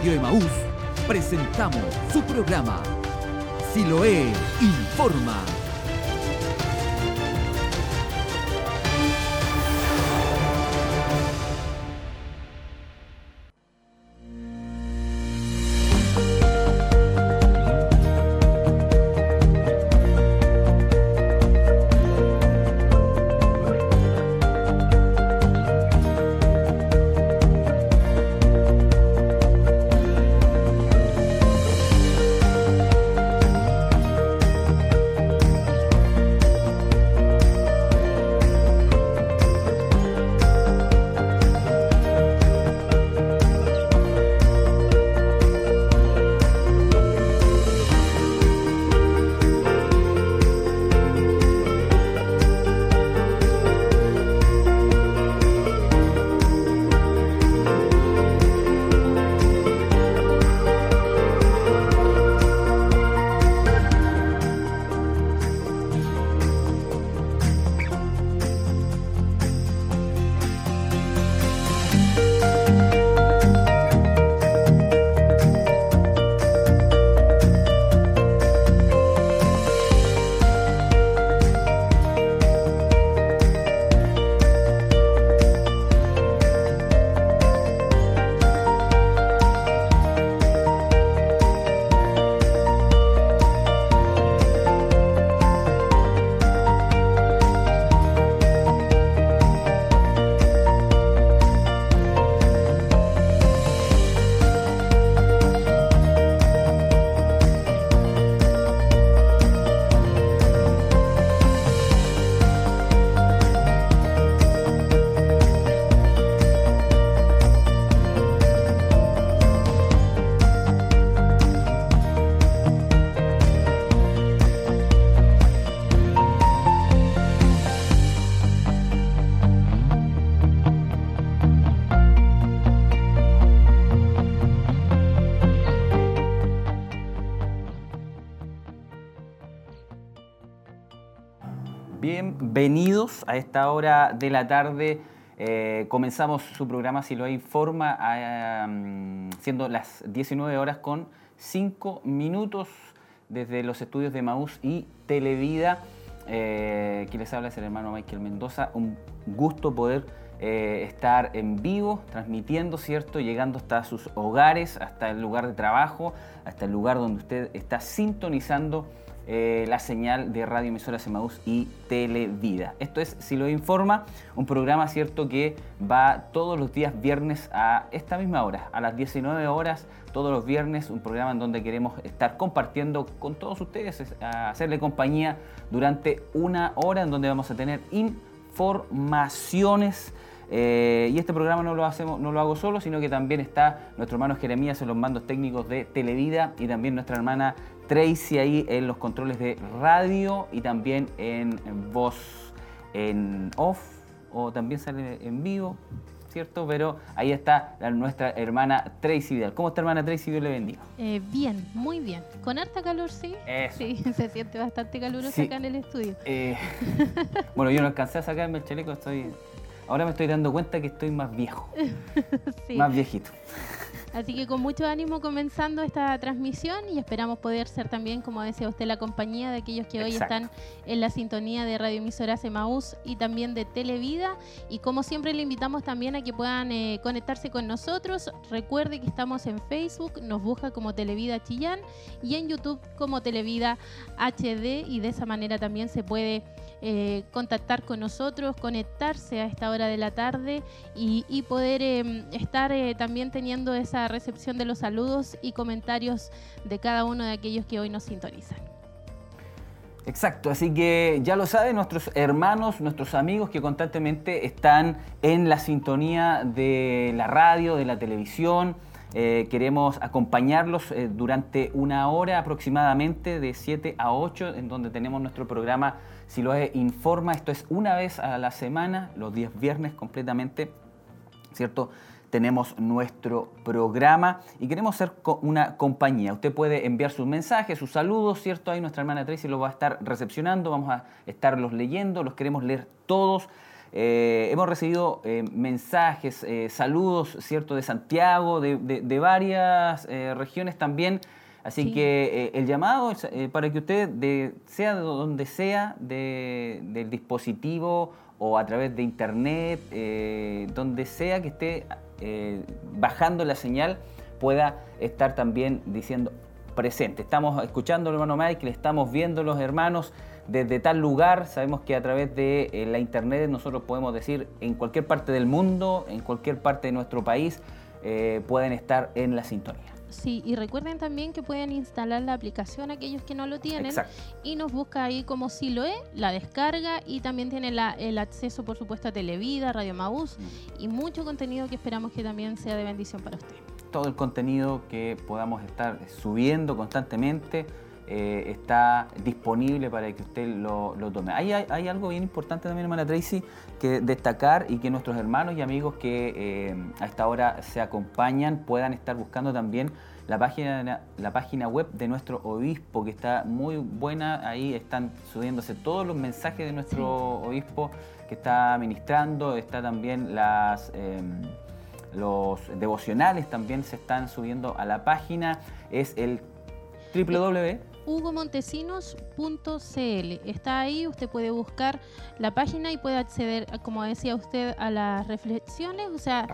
Radio Emaús presentamos su programa Siloé Informa. A esta hora de la tarde. Eh, comenzamos su programa Si lo informa, siendo las 19 horas con 5 minutos desde los estudios de Maús y Televida. Eh, quien les habla es el hermano Michael Mendoza. Un gusto poder eh, estar en vivo, transmitiendo, ¿cierto? Llegando hasta sus hogares, hasta el lugar de trabajo, hasta el lugar donde usted está sintonizando eh, la señal de Radio Emisora Semaús y Televida. Esto es Si lo informa, un programa cierto que va todos los días viernes a esta misma hora, a las 19 horas, todos los viernes, un programa en donde queremos estar compartiendo con todos ustedes, hacerle compañía durante una hora en donde vamos a tener informaciones. Eh, y este programa no lo, hacemos, no lo hago solo, sino que también está nuestro hermano Jeremías en los mandos técnicos de Televida y también nuestra hermana Tracy ahí en los controles de radio y también en, voz en off o también sale en vivo, ¿cierto? Pero ahí está nuestra hermana Tracy Vidal. ¿Cómo está hermana Tracy? Dios le bendiga. Eh, bien, muy bien. Con harta calor, sí. Sí, se siente bastante caluroso acá en el estudio. Eh, bueno, yo no alcancé a sacarme el chaleco, estoy... Ahora me estoy dando cuenta que estoy más viejo. Más viejito. Así que con mucho ánimo comenzando esta transmisión y esperamos poder ser también, como decía usted, la compañía de aquellos que hoy están en la sintonía de Radio Emisoras Emaús y también de Televida. Y como siempre le invitamos también a que puedan eh, conectarse con nosotros. Recuerde que estamos en Facebook, nos busca como Televida Chillán y en YouTube como Televida HD y de esa manera también se puede eh, contactar con nosotros, conectarse a esta hora de la tarde y, poder em, estar eh, también teniendo esa recepción de los saludos y comentarios de cada uno de aquellos que hoy nos sintonizan. Exacto, así que ya lo saben nuestros hermanos, nuestros amigos que constantemente están en la sintonía de la radio, de la televisión. Eh, queremos acompañarlos durante una hora aproximadamente, de 7 a 8, en donde tenemos nuestro programa si lo informa, esto es una vez a la semana, los días viernes completamente, ¿cierto? Tenemos nuestro programa y queremos ser una compañía. Usted puede enviar sus mensajes, sus saludos, ¿cierto? Ahí nuestra hermana Tracy lo va a estar recepcionando, vamos a estarlos leyendo, los queremos leer todos. hemos recibido mensajes, saludos, ¿cierto?, de Santiago, de, varias regiones también. Así que el llamado es para que usted, sea de donde sea del dispositivo o a través de internet, donde sea que esté bajando la señal, pueda estar también diciendo presente. Estamos escuchando al hermano Michael, estamos viendo los hermanos desde tal lugar. Sabemos que a través de eh, la internet nosotros podemos decir en cualquier parte del mundo, en cualquier parte de nuestro país, eh, pueden estar en la sintonía. Sí, y recuerden también que pueden instalar la aplicación aquellos que no lo tienen y nos busca ahí como si lo es, la descarga y también tiene el acceso por supuesto a Televida, Radio Maús mm. y mucho contenido que esperamos que también sea de bendición para usted todo el contenido que podamos estar subiendo constantemente eh, está disponible para que usted lo, tome. Hay, hay, algo bien importante también, hermana Tracy, que destacar y que nuestros hermanos y amigos que eh, a esta hora se acompañan puedan estar buscando también la página, la página web de nuestro obispo, que está muy buena. Ahí están subiéndose todos los mensajes de nuestro obispo que está ministrando. Está también las... Em, los devocionales también se están subiendo a la página. Es el www hugomontesinos.cl. Está ahí, usted puede buscar la página y puede acceder, como decía usted, a las reflexiones. O sea,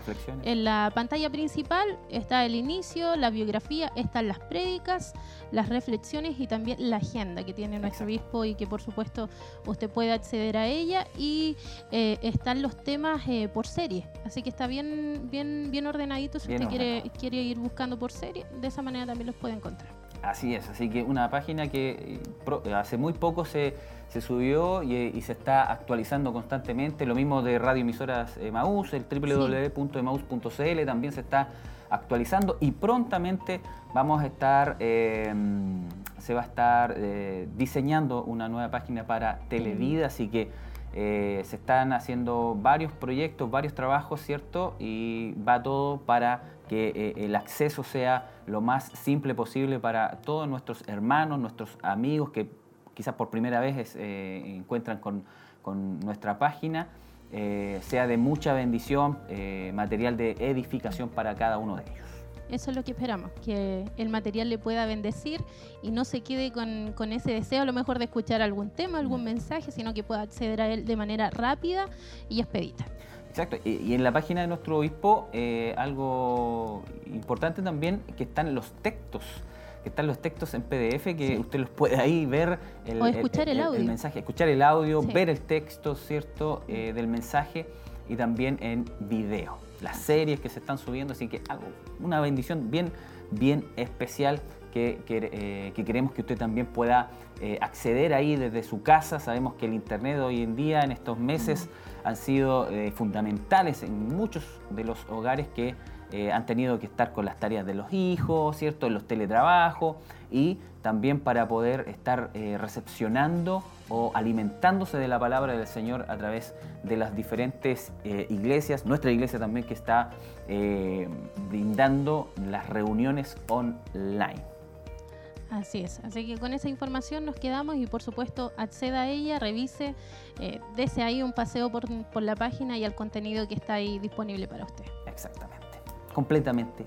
en la pantalla principal está el inicio, la biografía, están las prédicas, las reflexiones y también la agenda que tiene nuestro obispo y que por supuesto usted puede acceder a ella. Y eh, están los temas eh, por serie. Así que está bien, bien, bien ordenadito si usted quiere, quiere ir buscando por serie. De esa manera también los puede encontrar. Así es, así que una página que eh, hace muy poco se, subió y, se está actualizando constantemente. Lo mismo de Radio Emisoras Maús, el www.emaus.cl también se está actualizando y prontamente vamos a estar, se va a estar eh, diseñando una nueva página para Televida, así que eh, se están haciendo varios proyectos, varios trabajos, ¿cierto? Y va todo para que eh, el acceso sea lo más simple posible para todos nuestros hermanos, nuestros amigos que quizás por primera vez eh, encuentran con, nuestra página, sea de mucha bendición, material de edificación para cada uno de ellos. Eso es lo que esperamos, que el material le pueda bendecir y no se quede con, ese deseo a lo mejor de escuchar algún tema, algún mensaje, sino que pueda acceder a él de manera rápida y expedita. Exacto, y, en la página de nuestro obispo, eh, algo importante también, que están los textos que están los textos en PDF que usted los puede ahí ver el, o escuchar el, audio. mensaje, escuchar el audio, ver el texto, ¿cierto?, eh, del mensaje y también en video las series que se están subiendo, así que algo, una bendición bien, bien especial que, eh, queremos que usted también pueda eh, acceder ahí desde su casa. Sabemos que el Internet hoy en día, en estos meses, han sido eh, fundamentales en muchos de los hogares que han tenido que estar con las tareas de los hijos, ¿cierto? En los teletrabajos y también para poder estar recepcionando o alimentándose de la palabra del Señor a través de las diferentes eh, iglesias, nuestra iglesia también que está eh, brindando las reuniones online. Así es, así que con esa información nos quedamos y por supuesto acceda a ella, revise, eh, dese ahí un paseo por, la página y al contenido que está ahí disponible para usted. Exactamente, completamente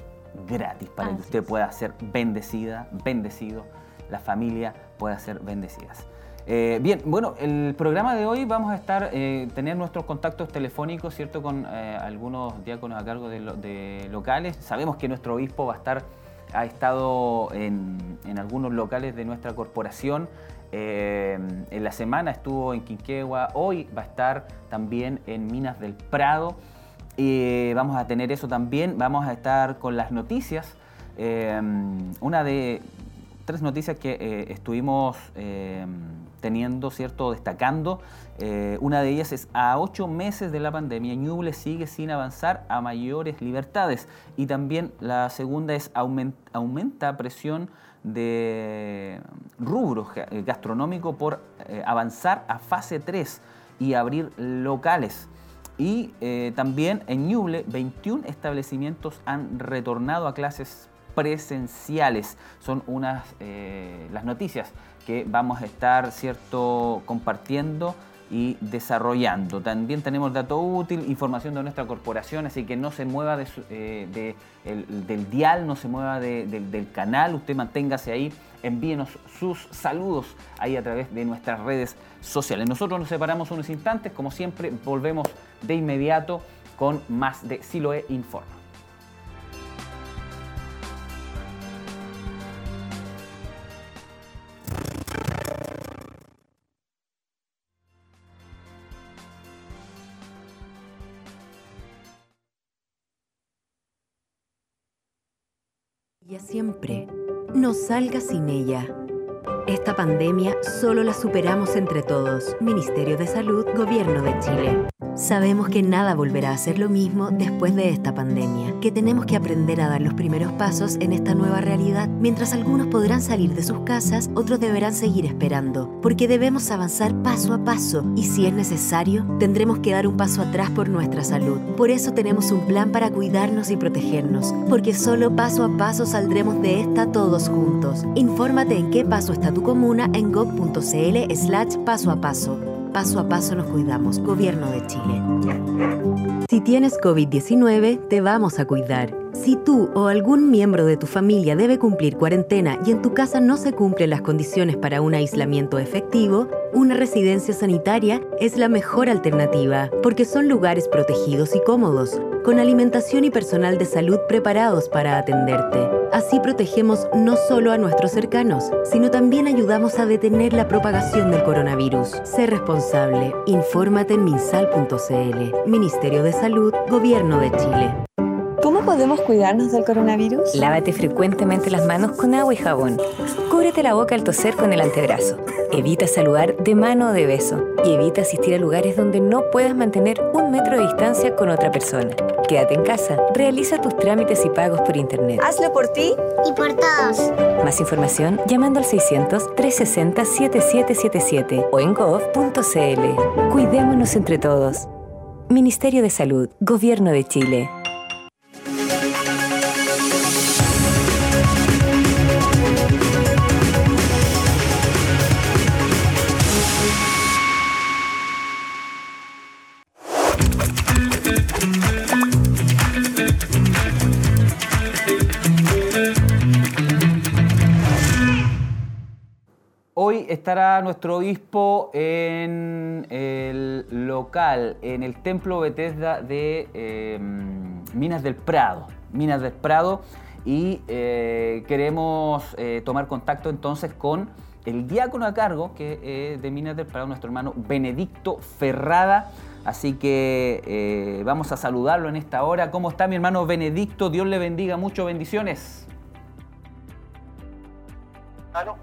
gratis para que usted pueda ser bendecida, bendecido, la familia pueda ser bendecidas. Eh, bien, bueno, el programa de hoy vamos a estar, eh, tener nuestros contactos telefónicos, ¿cierto? Con eh, algunos diáconos a cargo de, locales. Sabemos que nuestro obispo va a estar, ha estado en, algunos locales de nuestra corporación. en la semana estuvo en Quinquegua, hoy va a estar también en Minas del Prado. Y vamos a tener eso también, vamos a estar con las noticias. una de tres noticias que estuvimos teniendo, ¿cierto?, destacando. Eh, una de ellas es a ocho meses de la pandemia, Ñuble sigue sin avanzar a mayores libertades. Y también la segunda es aumenta presión de rubro gastronómico por eh, avanzar a fase 3 y abrir locales. Y eh, también en Ñuble, 21 establecimientos han retornado a clases presenciales. Son unas las noticias que vamos a estar cierto compartiendo y desarrollando. También tenemos dato útil, información de nuestra corporación, así que no se mueva de, del dial, no se mueva del canal, usted manténgase ahí, envíenos sus saludos ahí a través de nuestras redes sociales. Nosotros nos separamos unos instantes, como siempre, volvemos de inmediato con más de Siloe Informa. Siempre. No salga sin ella. Esta pandemia solo la superamos entre todos. Ministerio de Salud, Gobierno de Chile. Sabemos que nada volverá a ser lo mismo después de esta pandemia, que tenemos que aprender a dar los primeros pasos en esta nueva realidad. Mientras algunos podrán salir de sus casas, otros deberán seguir esperando, porque debemos avanzar paso a paso y si es necesario, tendremos que dar un paso atrás por nuestra salud. Por eso tenemos un plan para cuidarnos y protegernos, porque solo paso a paso saldremos de esta todos juntos. Infórmate en qué paso está tu comuna en gov.cl slash paso a paso. Paso a paso nos cuidamos. Gobierno de Chile. Si tienes COVID-19, te vamos a cuidar. Si tú o algún miembro de tu familia debe cumplir cuarentena y en tu casa no se cumplen las condiciones para un aislamiento efectivo, una residencia sanitaria es la mejor alternativa, porque son lugares protegidos y cómodos, con alimentación y personal de salud preparados para atenderte. Así protegemos no solo a nuestros cercanos, sino también ayudamos a detener la propagación del coronavirus. Sé responsable. Infórmate en minsal.cl. Ministerio de Salud, Gobierno de Chile. ¿Cómo podemos cuidarnos del coronavirus? Lávate frecuentemente las manos con agua y jabón. Cúbrete la boca al toser con el antebrazo. Evita saludar de mano o de beso. Y evita asistir a lugares donde no puedas mantener un metro de distancia con otra persona. Quédate en casa. Realiza tus trámites y pagos por internet. Hazlo por ti y por todos. Más información llamando al 600-360-7777 o en gov.cl. Cuidémonos entre todos. Ministerio de Salud, Gobierno de Chile. Estará nuestro obispo en el local, en el Templo Bethesda de em, Minas del Prado. Minas del Prado. Y eh, queremos eh, tomar contacto entonces con el diácono a cargo que de Minas del Prado, nuestro hermano Benedicto Ferrada. Así que eh, vamos a saludarlo en esta hora. ¿Cómo está mi hermano Benedicto? Dios le bendiga mucho. Bendiciones. Aló,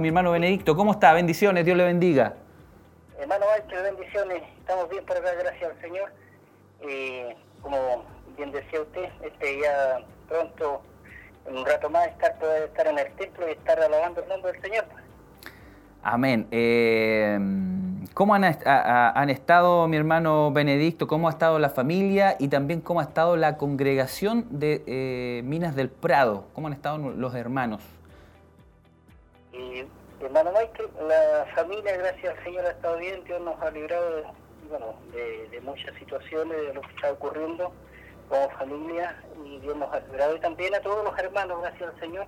mi hermano Benedicto, ¿cómo está? Bendiciones, Dios le bendiga. Hermano Walter, bendiciones. Estamos bien por acá, gracias al Señor. Eh, como bien decía usted, este ya pronto, en un rato más, estar, poder estar en el templo y estar alabando el nombre del Señor. Amén. Eh, ¿Cómo han, han, estado, mi hermano Benedicto? ¿Cómo ha estado la familia y también cómo ha estado la congregación de eh, Minas del Prado? ¿Cómo han estado los hermanos? Y hermano Michael, la familia, gracias al Señor, ha estado bien, Dios nos ha librado de, bueno, de, muchas situaciones, de lo que está ocurriendo como familia, y Dios nos ha librado, y también a todos los hermanos, gracias al Señor.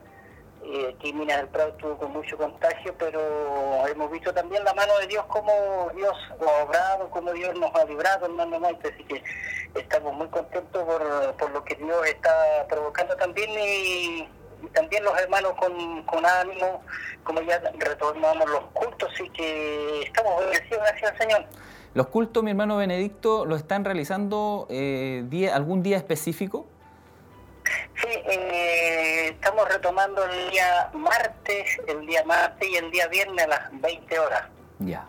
Eh, aquí Minas del Prado estuvo con mucho contagio, pero hemos visto también la mano de Dios, como Dios ha obrado, como Dios nos ha librado, hermano Michael, así que estamos muy contentos por, por lo que Dios está provocando también y también los hermanos con, con ánimo, como ya retomamos los cultos, y que estamos bendecidos, gracias al Señor. ¿Los cultos, mi hermano Benedicto, lo están realizando eh, día, algún día específico? Sí, eh, estamos retomando el día martes, el día martes y el día viernes a las 20 horas. Ya.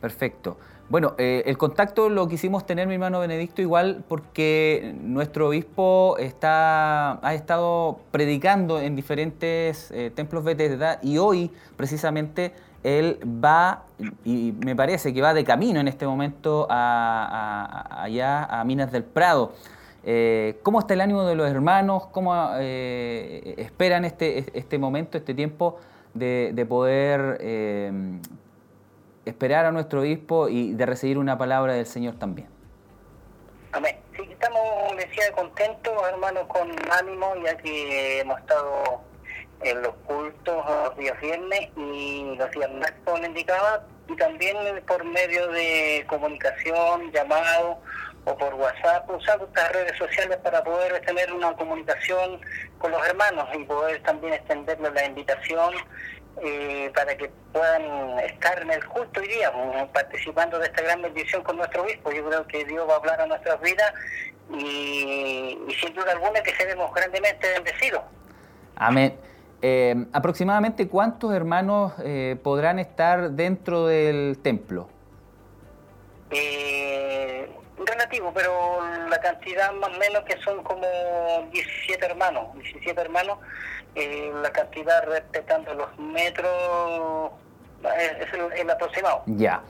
Perfecto. Bueno, eh, el contacto lo quisimos tener, mi hermano Benedicto, igual porque nuestro obispo está, ha estado predicando en diferentes eh, templos Bethesda y hoy precisamente él va, y me parece que va de camino en este momento allá a Minas del Prado. Eh, ¿Cómo está el ánimo de los hermanos? ¿Cómo esperan este, este momento, este tiempo de poder esperar a nuestro obispo y de recibir una palabra del Señor también. Amén. Sí, estamos, decía, contentos, hermanos, con ánimo, ya que hemos estado en los cultos los días viernes y los días como indicaba, y también por medio de comunicación, llamado o por WhatsApp, usando estas redes sociales para poder tener una comunicación con los hermanos y poder también extenderles la invitación eh, para que puedan estar en el culto hoy día, pues, participando de esta gran bendición con nuestro obispo. Yo creo que Dios va a hablar a nuestras vidas y, sin duda alguna que seremos grandemente bendecidos. Amén. Eh, aproximadamente cuántos hermanos eh, podrán estar dentro del templo? Eh, relativo, pero la cantidad más o menos que son como 17 hermanos, 17 hermanos, eh, la cantidad respetando los metros es, el, aproximado. Ya.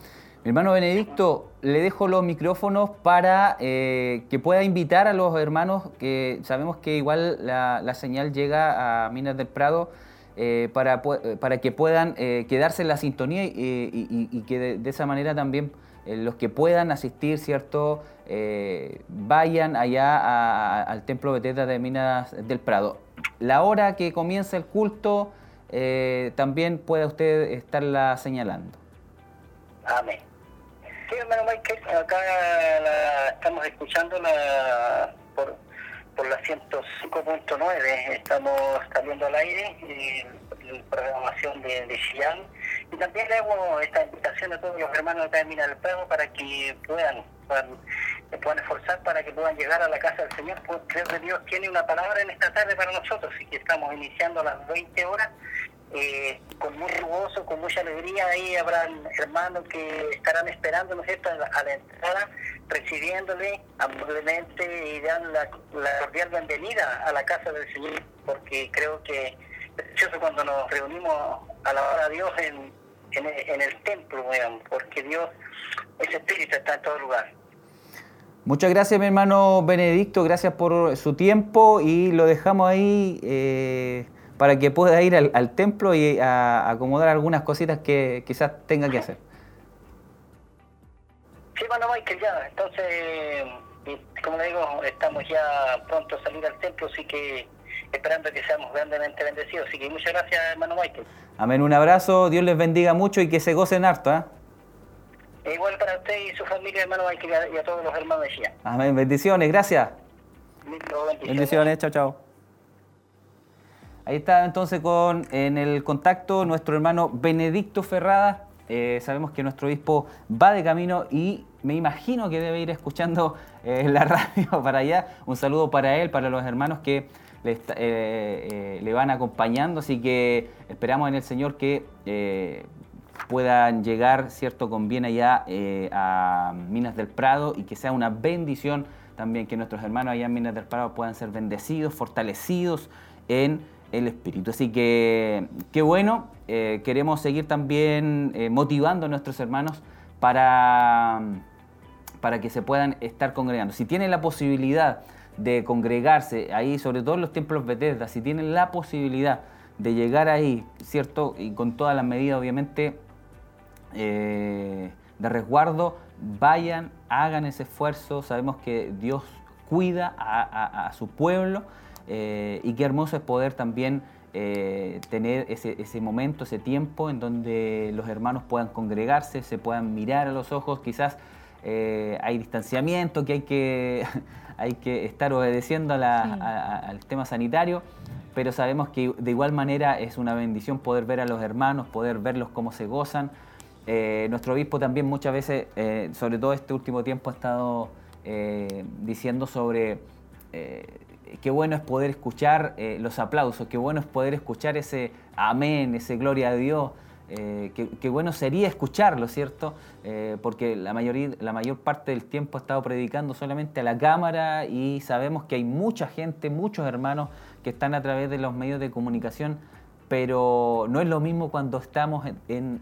Mi hermano Benedicto, le dejo los micrófonos para eh, que pueda invitar a los hermanos, que sabemos que igual la, señal llega a Minas del Prado, eh, para, para que puedan quedarse en la sintonía y, que de, esa manera también eh, los que puedan asistir, ¿cierto? Eh, vayan allá al Templo Beteta de Minas del Prado. La hora que comienza el culto eh, también puede usted estarla señalando. Amén. Sí, hermano Michael, acá estamos escuchando la, por, por la 105.9, estamos saliendo al aire, la programación de, de y también le hago esta invitación a todos los hermanos de Mina del Prado para que puedan, puedan, puedan, esforzar para que puedan llegar a la casa del Señor. Pues creo Dios tiene una palabra en esta tarde para nosotros, y que estamos iniciando a las 20 horas. Eh, con mucho gozo, con mucha alegría, ahí habrá hermanos que estarán esperando, ¿no es a la, entrada, recibiéndole amablemente y dan la, cordial bienvenida a la casa del Señor, porque creo que es cuando nos reunimos a la hora Dios en, en, el templo, porque Dios, ese espíritu está en todo lugar. Muchas gracias, mi hermano Benedicto, gracias por su tiempo y lo dejamos ahí eh, para que pueda ir al, templo y a, acomodar algunas cositas que quizás tenga que hacer. Sí, hermano Michael, ya, entonces, como le digo, estamos ya pronto a salir al templo, así que esperando que seamos grandemente bendecidos. Así que muchas gracias, hermano Michael. Amén, un abrazo, Dios les bendiga mucho y que se gocen harto. ¿eh? Igual para usted y su familia, hermano Michael, y a, todos los hermanos de Chía. Amén, bendiciones, gracias. bendiciones. bendiciones, chao, chao. Ahí está entonces con en el contacto nuestro hermano Benedicto Ferrada. Eh, sabemos que nuestro obispo va de camino y me imagino que debe ir escuchando eh, la radio para allá. Un saludo para él, para los hermanos que le, eh, le van acompañando, así que esperamos en el Señor que puedan llegar cierto con bien allá a Minas del Prado y que sea una bendición también que nuestros hermanos allá en Minas del Prado puedan ser bendecidos, fortalecidos en el Espíritu. Así que qué bueno, eh, queremos seguir también eh, motivando a nuestros hermanos para, para que se puedan estar congregando. Si tienen la posibilidad de congregarse ahí, sobre todo en los templos Bethesda, si tienen la posibilidad de llegar ahí, ¿cierto? Y con todas las medidas, obviamente, eh, de resguardo, vayan, hagan ese esfuerzo. Sabemos que Dios cuida a su pueblo eh, y qué hermoso es poder también eh, tener ese, ese, momento, ese tiempo en donde los hermanos puedan congregarse, se puedan mirar a los ojos, quizás eh, hay distanciamiento, que hay que, hay que estar obedeciendo al tema sanitario, pero sabemos que de igual manera es una bendición poder ver a los hermanos, poder verlos cómo se gozan. nuestro obispo también muchas veces, sobre todo este último tiempo, ha estado diciendo sobre qué bueno es poder escuchar eh, los aplausos, qué bueno es poder escuchar ese amén, ese gloria a Dios. Eh, qué, bueno sería escucharlo, ¿cierto? Eh, porque la, mayoría, la mayor parte del tiempo ha estado predicando solamente a la cámara y sabemos que hay mucha gente, muchos hermanos que están a través de los medios de comunicación, pero no es lo mismo cuando estamos en,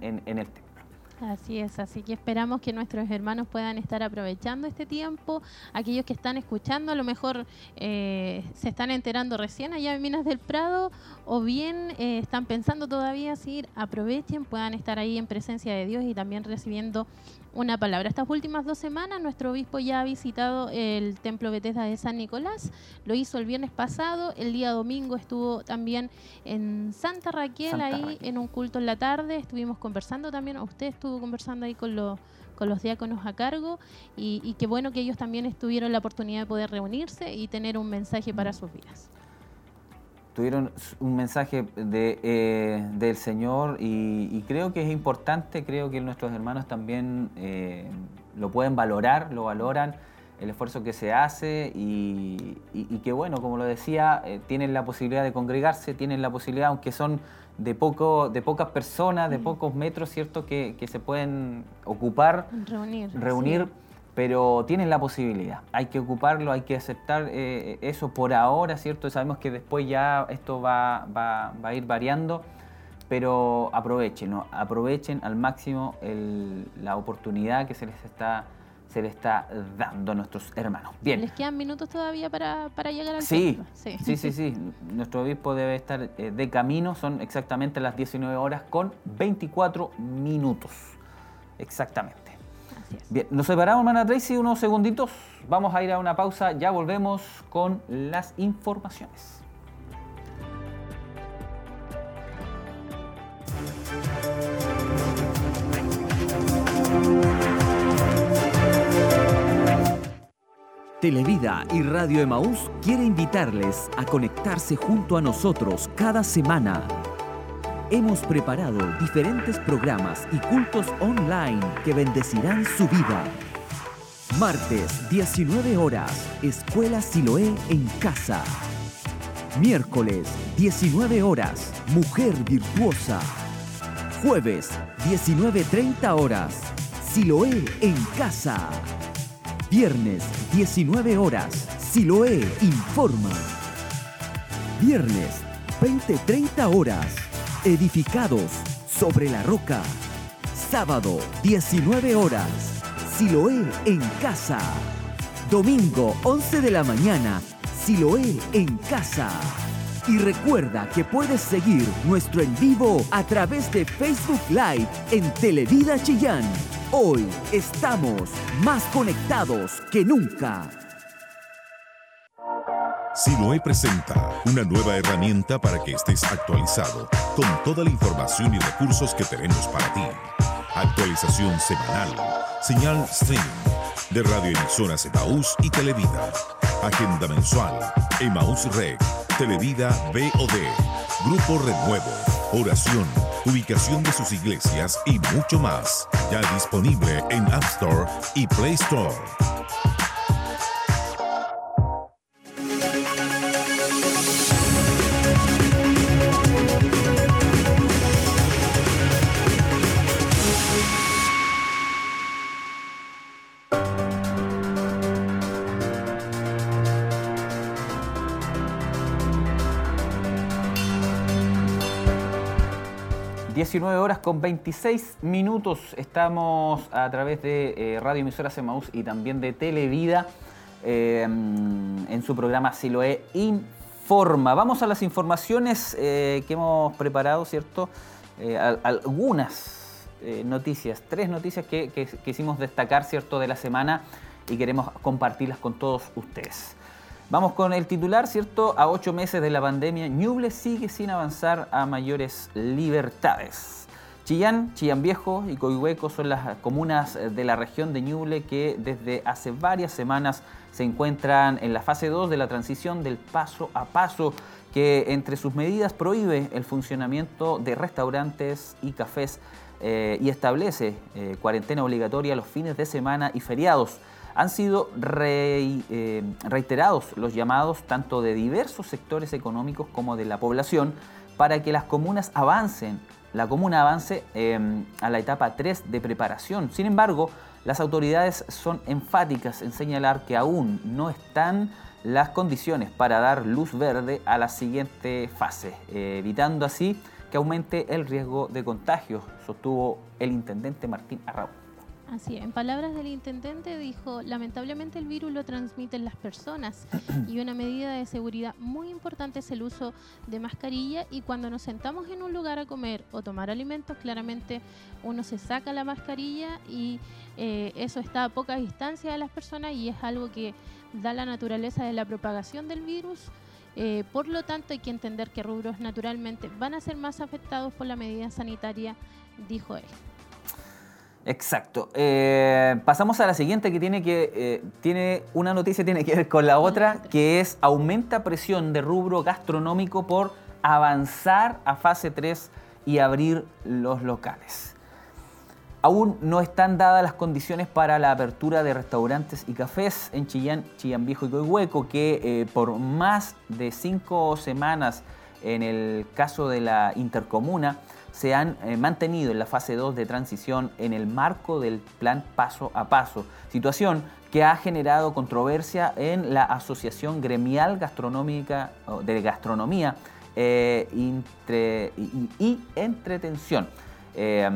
el templo. Así es, así que esperamos que nuestros hermanos puedan estar aprovechando este tiempo. Aquellos que están escuchando, a lo mejor eh, se están enterando recién allá en Minas del Prado, o bien eh, están pensando todavía si aprovechen, puedan estar ahí en presencia de Dios y también recibiendo una palabra. Estas últimas dos semanas nuestro obispo ya ha visitado el templo Bethesda de San Nicolás, lo hizo el viernes pasado, el día domingo estuvo también en Santa Raquel, ahí en un culto en la tarde, estuvimos conversando también, usted estuvo conversando ahí con los con los diáconos a cargo. Y, y qué bueno que ellos también estuvieron la oportunidad de poder reunirse y tener un mensaje para sus vidas tuvieron un mensaje de, eh, del Señor y, creo que es importante, creo que nuestros hermanos también eh, lo pueden valorar, lo valoran, el esfuerzo que se hace y, que bueno, como lo decía, eh, tienen la posibilidad de congregarse, tienen la posibilidad, aunque son de, poco, de pocas personas, de pocos metros, ¿cierto?, que, se pueden ocupar, reunir. reunir pero tienen la posibilidad. Hay que ocuparlo, hay que aceptar eh, eso por ahora, ¿cierto? Sabemos que después ya esto va, va, a ir variando, pero aprovechen, aprovechen al máximo la oportunidad que se les está se les está dando a nuestros hermanos. Bien. ¿Les quedan minutos todavía para, llegar al sí, sí, sí, sí, sí. Nuestro obispo debe estar eh, de camino, son exactamente las 19 horas con 24 minutos. Exactamente. Bien, nos separamos, hermana Tracy, unos segunditos. Vamos a ir a una pausa, ya volvemos con las informaciones. Televida y Radio Emaús quiere invitarles a conectarse junto a nosotros cada semana hemos preparado diferentes programas y cultos online que bendecirán su vida. Martes, 19 horas, Escuela Siloé en casa. Miércoles, 19 horas, Mujer Virtuosa. Jueves, 19.30 horas, Siloé en casa. Viernes, 19 horas, Siloé informa. Viernes, 20.30 horas, edificados sobre la roca. Sábado, 19 horas. Siloé en casa. Domingo, 11 de la mañana. Siloé en casa. Y recuerda que puedes seguir nuestro en vivo a través de Facebook Live en Televida Chillán. Hoy estamos más conectados que nunca. Siloe presenta una nueva herramienta para que estés actualizado con toda la información y recursos que tenemos para ti. Actualización semanal, señal stream de radioemisoras Emaús y Televida. Agenda mensual, Emaús Rec, Televida BOD, Grupo Renuevo, oración, ubicación de sus iglesias y mucho más. Ya disponible en App Store y Play Store. 19 horas con 26 minutos. Estamos a través de eh, Radio Emisoras Emaús y también de Televida eh, en su programa Siloé Informa. Vamos a las informaciones eh, que hemos preparado, ¿cierto? algunas noticias, tres noticias que, que quisimos destacar, ¿cierto?, de la semana y queremos compartirlas con todos ustedes. Vamos con el titular, ¿cierto? A ocho meses de la pandemia, Ñuble sigue sin avanzar a mayores libertades. Chillán, Chillán Viejo y Coihueco son las comunas de la región de Ñuble que desde hace varias semanas se encuentran en la fase 2 de la transición del paso a paso, que entre sus medidas prohíbe el funcionamiento de restaurantes y cafés eh, y establece eh, cuarentena obligatoria los fines de semana y feriados han sido eh, reiterados los llamados tanto de diversos sectores económicos como de la población para que las comunas avancen, la comuna avance em, a la etapa 3 de preparación. Sin embargo, las autoridades son enfáticas en señalar que aún no están las condiciones para dar luz verde a la siguiente fase, evitando así que aumente el riesgo de contagio, sostuvo el intendente Martín Arrau. Así, en palabras del intendente dijo, lamentablemente el virus lo transmiten las personas y una medida de seguridad muy importante es el uso de mascarilla y cuando nos sentamos en un lugar a comer o tomar alimentos, claramente uno se saca la mascarilla y eh, eso está a poca distancia de las personas y es algo que da la naturaleza de la propagación del virus. Eh, por lo tanto, hay que entender que rubros naturalmente van a ser más afectados por la medida sanitaria, dijo él. Exacto. Eh, pasamos a la siguiente que tiene que eh, tiene una noticia tiene que ver con la otra, que es aumenta presión de rubro gastronómico por avanzar a fase 3 y abrir los locales. Aún no están dadas las condiciones para la apertura de restaurantes y cafés en Chillán, Chillán Viejo y Coihueco, que eh, por más de cinco semanas en el caso de la intercomuna se han eh, mantenido en la fase 2 de transición en el marco del plan paso a paso, situación que ha generado controversia en la Asociación Gremial Gastronómica de Gastronomía eh, y, Entretención, eh,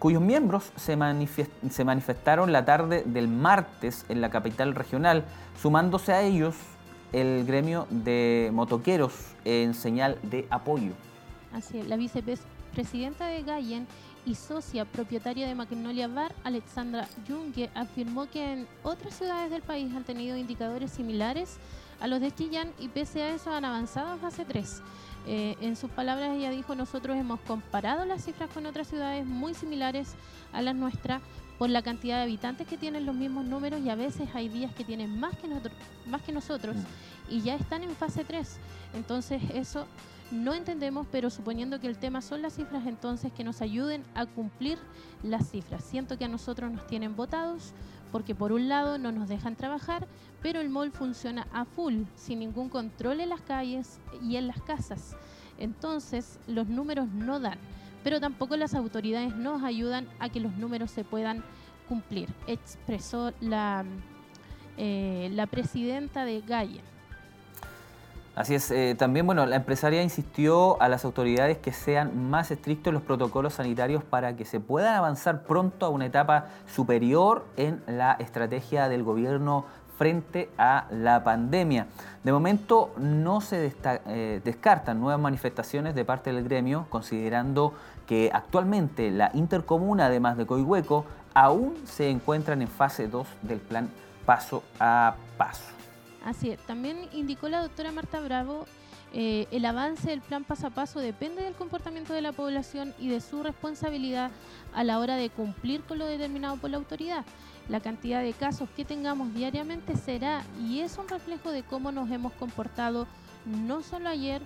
cuyos miembros se, manifestaron la tarde del martes en la capital regional, sumándose a ellos el gremio de motoqueros en señal de apoyo. Así es, la vicepresidenta de Gallen y socia propietaria de Magnolia Bar, Alexandra Junge, afirmó que en otras ciudades del país han tenido indicadores similares a los de Chillán y pese a eso han avanzado a fase 3. Eh, en sus palabras ella dijo, nosotros hemos comparado las cifras con otras ciudades muy similares a las nuestras por la cantidad de habitantes que tienen los mismos números y a veces hay días que tienen más que, nosotros, más que nosotros mm. y ya están en fase 3. Entonces eso no entendemos, pero suponiendo que el tema son las cifras, entonces que nos ayuden a cumplir las cifras. Siento que a nosotros nos tienen votados porque por un lado no nos dejan trabajar, pero el mall funciona a full, sin ningún control en las calles y en las casas. Entonces los números no dan, pero tampoco las autoridades nos ayudan a que los números se puedan cumplir, expresó la, eh, la presidenta de Gaia. Así es, eh, también bueno, la empresaria insistió a las autoridades que sean más estrictos los protocolos sanitarios para que se pueda avanzar pronto a una etapa superior en la estrategia del gobierno frente a la pandemia. De momento no se eh, descartan nuevas manifestaciones de parte del gremio, considerando que actualmente la intercomuna, además de Coihueco, aún se encuentran en fase 2 del plan paso a paso. Así es. También indicó la doctora Marta Bravo, eh, el avance del plan paso a paso depende del comportamiento de la población y de su responsabilidad a la hora de cumplir con lo determinado por la autoridad. La cantidad de casos que tengamos diariamente será y es un reflejo de cómo nos hemos comportado no solo ayer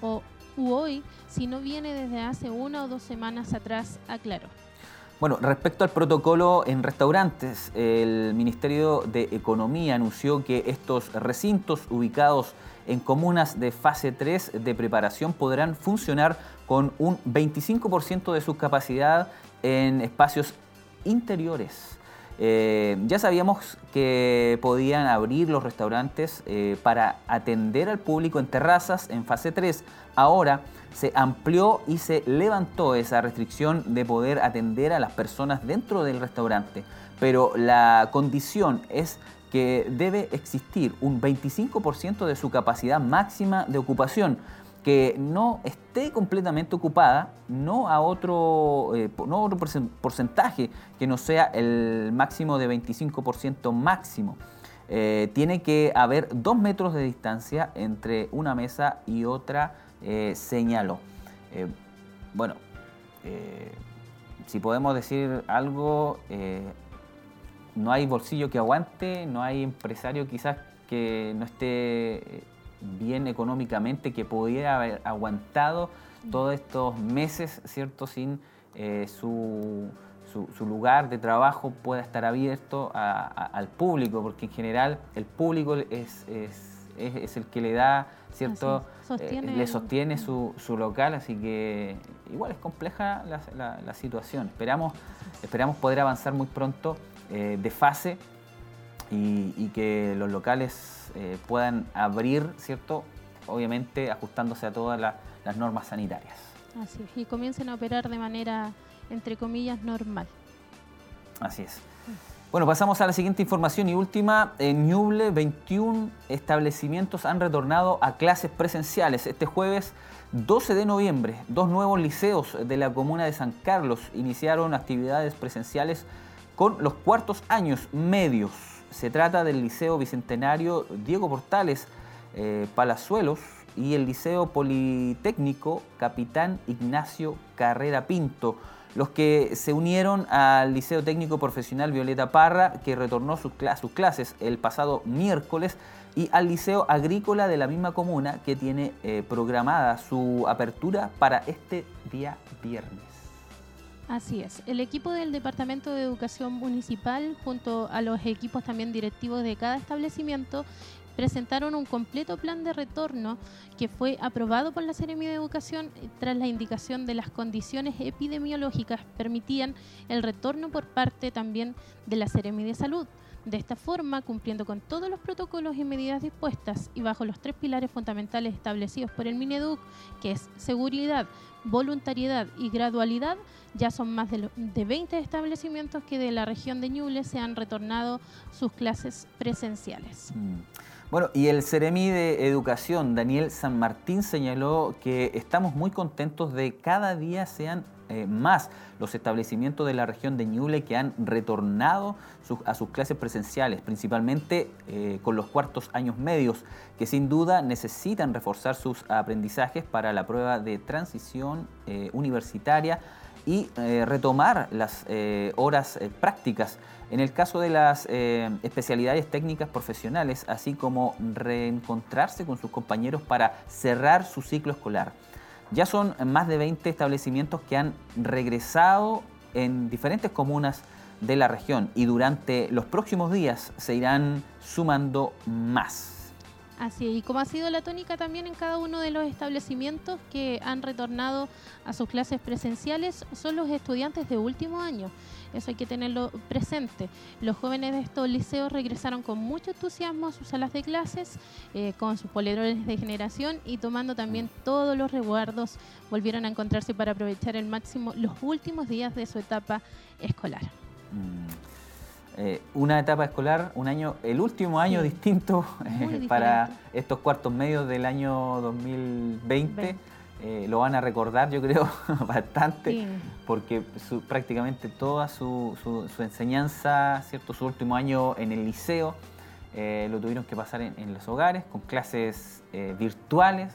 o hoy, sino viene desde hace una o dos semanas atrás, aclaró. Bueno, respecto al protocolo en restaurantes, el Ministerio de Economía anunció que estos recintos ubicados en comunas de fase 3 de preparación podrán funcionar con un 25% de su capacidad en espacios interiores. Eh, ya sabíamos que podían abrir los restaurantes eh, para atender al público en terrazas en fase 3. Ahora se amplió y se levantó esa restricción de poder atender a las personas dentro del restaurante. Pero la condición es que debe existir un 25% de su capacidad máxima de ocupación que no esté completamente ocupada, no a otro, eh, no otro porcentaje que no sea el máximo de 25% máximo. Eh, tiene que haber dos metros de distancia entre una mesa y otra, eh, señaló. bueno, si podemos decir algo, no hay bolsillo que aguante, no hay empresario quizás que no esté bien económicamente, que pudiera haber aguantado todos estos meses, ¿cierto? Sin eh, su, su, lugar de trabajo pueda estar abierto al público, porque en general el público es, es, es, el que le da, ¿cierto? Eh, le sostiene su, su, local, así que igual es compleja la, la, situación. Esperamos, esperamos poder avanzar muy pronto eh, de fase y, y que los locales eh, puedan abrir, ¿cierto? Obviamente ajustándose a todas las normas sanitarias. Así es, y comiencen a operar de manera, entre comillas, normal. Así es. Bueno, pasamos a la siguiente información y última. En Ñuble, 21 establecimientos han retornado a clases presenciales. Este jueves 12 de noviembre, dos nuevos liceos de la comuna de San Carlos iniciaron actividades presenciales con los cuartos años medios. Se trata del Liceo Bicentenario Diego Portales eh, Palazuelos y el Liceo Politécnico Capitán Ignacio Carrera Pinto los que se unieron al Liceo Técnico Profesional Violeta Parra, que retornó sus, clases el pasado miércoles, y al Liceo Agrícola de la misma comuna, que tiene eh, programada su apertura para este día viernes. Así es. El equipo del Departamento de Educación Municipal, junto a los equipos también directivos de cada establecimiento, presentaron un completo plan de retorno que fue aprobado por la Seremi de Educación tras la indicación de las condiciones epidemiológicas permitían el retorno por parte también de la Seremi de Salud. De esta forma, cumpliendo con todos los protocolos y medidas dispuestas y bajo los tres pilares fundamentales establecidos por el Mineduc, que es seguridad, voluntariedad y gradualidad, ya son más de, 20 establecimientos que de la región de Ñuble se han retornado sus clases presenciales. Mm. Bueno, y el Ceremi de Educación, Daniel San Martín, señaló que estamos muy contentos de cada día sean eh, más los establecimientos de la región de Ñuble que han retornado a sus clases presenciales, principalmente eh, con los cuartos años medios, que sin duda necesitan reforzar sus aprendizajes para la prueba de transición eh, universitaria y retomar las horas prácticas en el caso de las especialidades técnicas profesionales, así como reencontrarse con sus compañeros para cerrar su ciclo escolar. Ya son más de 20 establecimientos que han regresado en diferentes comunas de la región y durante los próximos días se irán sumando más. Así y como ha sido la tónica también en cada uno de los establecimientos que han retornado a sus clases presenciales, son los estudiantes de último año. Eso hay que tenerlo presente. Los jóvenes de estos liceos regresaron con mucho entusiasmo a sus salas de clases, eh, con sus polerones de generación y tomando también todos los resguardos, volvieron a encontrarse para aprovechar el máximo los últimos días de su etapa escolar. Mm. Eh, una etapa escolar, un año, el último año distinto eh, para estos cuartos medios del año 2020. Eh, lo van a recordar, yo creo, bastante, porque prácticamente toda su, enseñanza, ¿cierto? su último año en el liceo, lo tuvieron que pasar en, los hogares, con clases virtuales.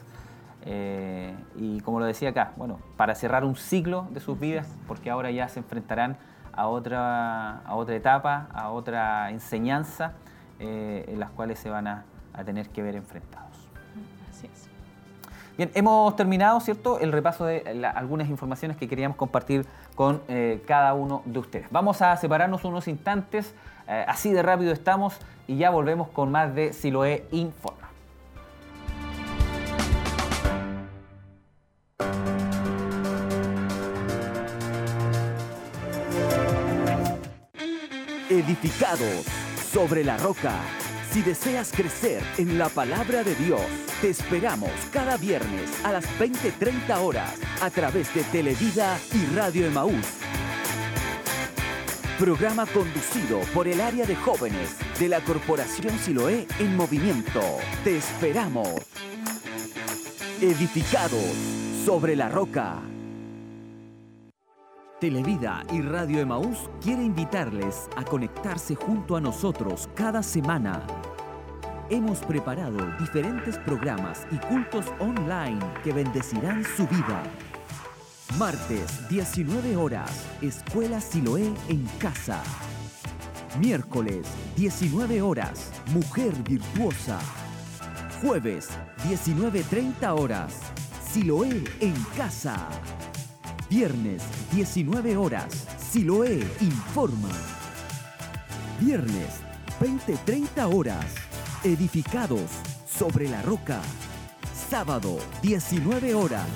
y como lo decía acá, bueno, para cerrar un ciclo de sus vidas, porque ahora ya se enfrentarán a otra, a otra etapa, a otra enseñanza eh, en las cuales se van a, tener que ver enfrentados. Así es. Bien, hemos terminado, ¿cierto?, el repaso de algunas informaciones que queríamos compartir con eh, cada uno de ustedes. Vamos a separarnos unos instantes, eh, así de rápido estamos, y ya volvemos con más de Siloé Informa. Edificados sobre la roca. Si deseas crecer en la palabra de Dios, te esperamos cada viernes a las 20:30 horas a través de Televida y Radio Emaús. Programa conducido por el área de jóvenes de la Corporación Siloé en Movimiento. Te esperamos. Edificados sobre la roca. Televida y Radio Emaús quiere invitarles a conectarse junto a nosotros cada semana. Hemos preparado diferentes programas y cultos online que bendecirán su vida. Martes, 19 horas, Escuela Siloé en casa. Miércoles, 19 horas, Mujer Virtuosa. Jueves, 19.30 horas, Siloé en casa. Viernes, 19 horas. Siloé informa. Viernes, 20-30 horas. Edificados sobre la roca. Sábado, 19 horas.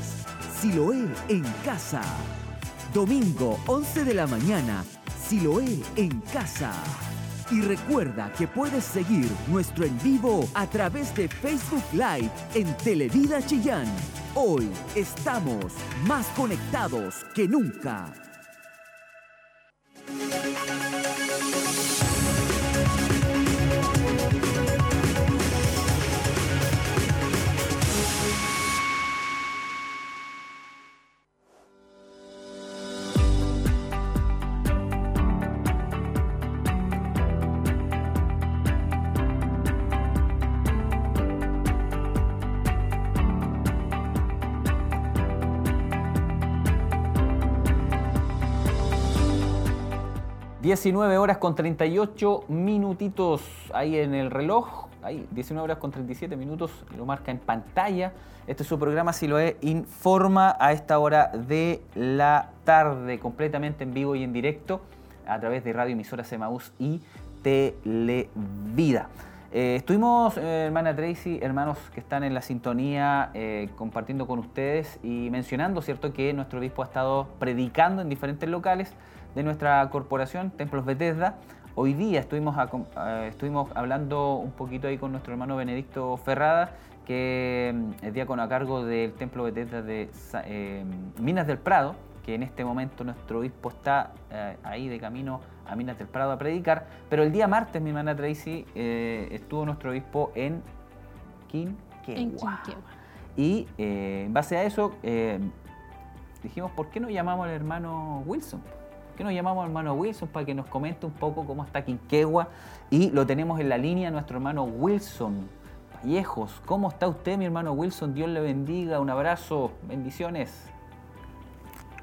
Siloé en casa. Domingo, 11 de la mañana. Siloé en casa. Y recuerda que puedes seguir nuestro en vivo a través de Facebook Live en Televida Chillán Hoy estamos más conectados que nunca. 19 horas con 38 minutitos ahí en el reloj. Ahí, 19 horas con 37 minutos, lo marca en pantalla. Este es su programa, si lo es, informa a esta hora de la tarde, completamente en vivo y en directo, a través de Radio Emisora Semaús y Televida. Eh, estuvimos, eh, hermana Tracy, hermanos que están en la sintonía, eh, compartiendo con ustedes y mencionando, ¿cierto?, que nuestro obispo ha estado predicando en diferentes locales de nuestra corporación, Templos Bethesda. Hoy día estuvimos, eh, estuvimos hablando un poquito ahí con nuestro hermano Benedicto Ferrada, que es diácono a cargo del Templo Bethesda de eh, Minas del Prado, que en este momento nuestro obispo está eh, ahí de camino a Minas del Prado a predicar. Pero el día martes, mi hermana Tracy, estuvo nuestro obispo en Quinquegua. Y en base a eso, dijimos, ¿por qué no llamamos al hermano Wilson? Que nos llamamos hermano Wilson para que nos comente un poco cómo está Quinquegua y lo tenemos en la línea nuestro hermano Wilson. Vallejos, ¿cómo está usted, mi hermano Wilson? Dios le bendiga, un abrazo, bendiciones.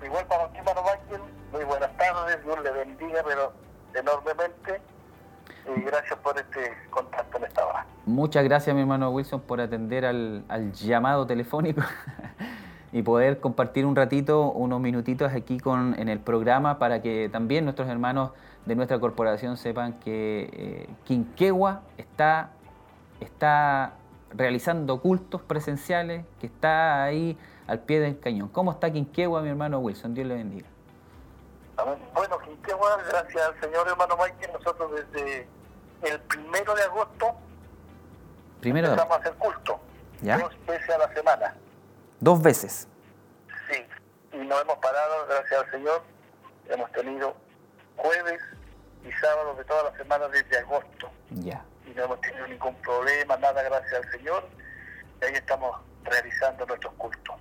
Igual para usted, hermano Michael, muy buenas tardes, Dios le bendiga, pero enormemente. Y gracias por este contacto en esta hora. Muchas gracias, mi hermano Wilson, por atender al, al llamado telefónico. y poder compartir un ratito, unos minutitos aquí con, en el programa para que también nuestros hermanos de nuestra corporación sepan que eh, Quinquegua está, está realizando cultos presenciales, que está ahí al pie del cañón. ¿Cómo está Quinquegua, mi hermano Wilson? Dios le bendiga. Bueno, Quinquegua, gracias al Señor hermano Mike, nosotros desde el primero de agosto primero empezamos a hacer culto, ¿Ya? dos veces a la semana. Dos veces. Sí, y no hemos parado, gracias al Señor. Hemos tenido jueves y sábados de todas las semanas desde agosto. Ya. Y no hemos tenido ningún problema, nada, gracias al Señor. Y ahí estamos realizando nuestros cultos.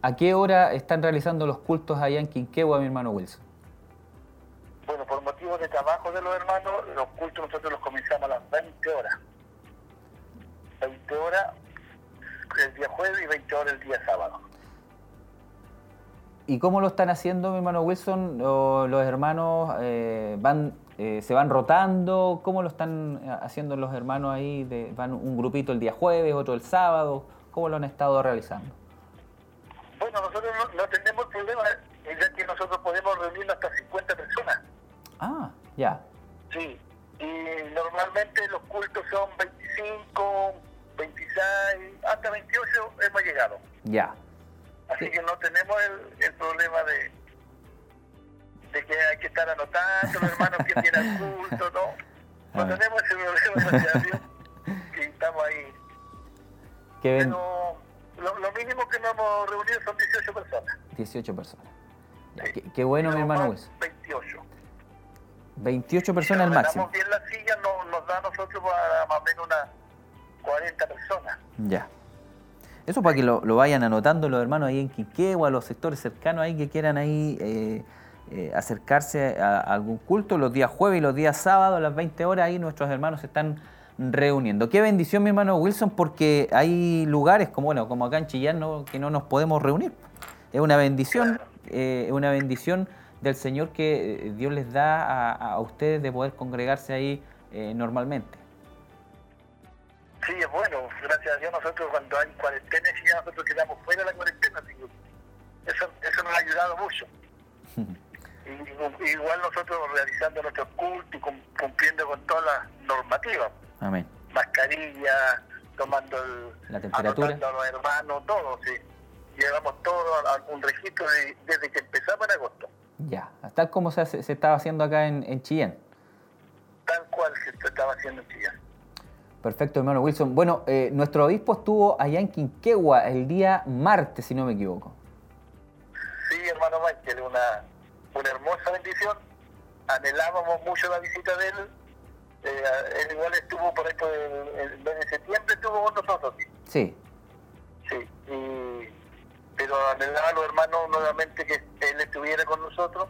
¿A qué hora están realizando los cultos allá en Quinquegua, mi hermano Wilson? Bueno, por motivos de trabajo de los hermanos, los cultos nosotros los comenzamos a las 20 horas. 20 horas el día jueves y 20 horas el día sábado. ¿Y cómo lo están haciendo, mi hermano Wilson? ¿Los hermanos eh, van, eh, se van rotando? ¿Cómo lo están eh, haciendo los hermanos ahí? De, ¿Van un grupito el día jueves, otro el sábado? ¿Cómo lo han estado realizando? Bueno, nosotros no, tenemos problema, ya que nosotros podemos reunir hasta 50 personas. Ah, ya. Sí, y normalmente los cultos son 25, 26, hasta 28 hemos llegado. Ya. Así que no tenemos el, problema de, de que hay que estar anotando los hermanos que tienen culto, ¿no? No ah. tenemos ese problema, gracias a Dios, que estamos ahí. Pero lo, mínimo que nos hemos reunido son 18 personas. 18 personas. qué, bueno, mi hermano 28. 28 personas al máximo. bien la silla, no, nos da a nosotros para más o menos unas 40 personas. Ya. Eso para que lo, vayan anotando los hermanos ahí en Quiquegua, los sectores cercanos ahí que quieran ahí eh, eh, acercarse a, algún culto. Los días jueves y los días sábados a las 20 horas ahí nuestros hermanos se están reuniendo. Qué bendición, mi hermano Wilson, porque hay lugares como, bueno, como acá en Chillán que no nos podemos reunir. Es una bendición, eh, es una bendición del Señor que Dios les da a, ustedes de poder congregarse ahí normalmente. Sí, es bueno. Gracias a Dios nosotros cuando hay cuarentena, ya nosotros quedamos fuera de la cuarentena. eso, eso nos ha ayudado mucho. y, igual nosotros realizando nuestros cultos y cumpliendo con todas las normativas. Amén. Mascarilla, tomando el, la temperatura. a los hermanos, todo, sí. Llevamos todo a un registro desde que empezamos en agosto. Ya, tal como se, se estaba haciendo acá en, en Chillán. Tal cual se estaba haciendo en Chillán. Perfecto, hermano Wilson. Bueno, eh, nuestro obispo estuvo allá en Quinquegua el día martes, si no me equivoco. Sí, hermano Michael, una, una hermosa bendición. Anhelábamos mucho la visita de él. Eh, él igual estuvo por esto el, mes de septiembre, estuvo con nosotros. Sí. Sí, y, pero anhelaba a los hermanos nuevamente que él estuviera con nosotros.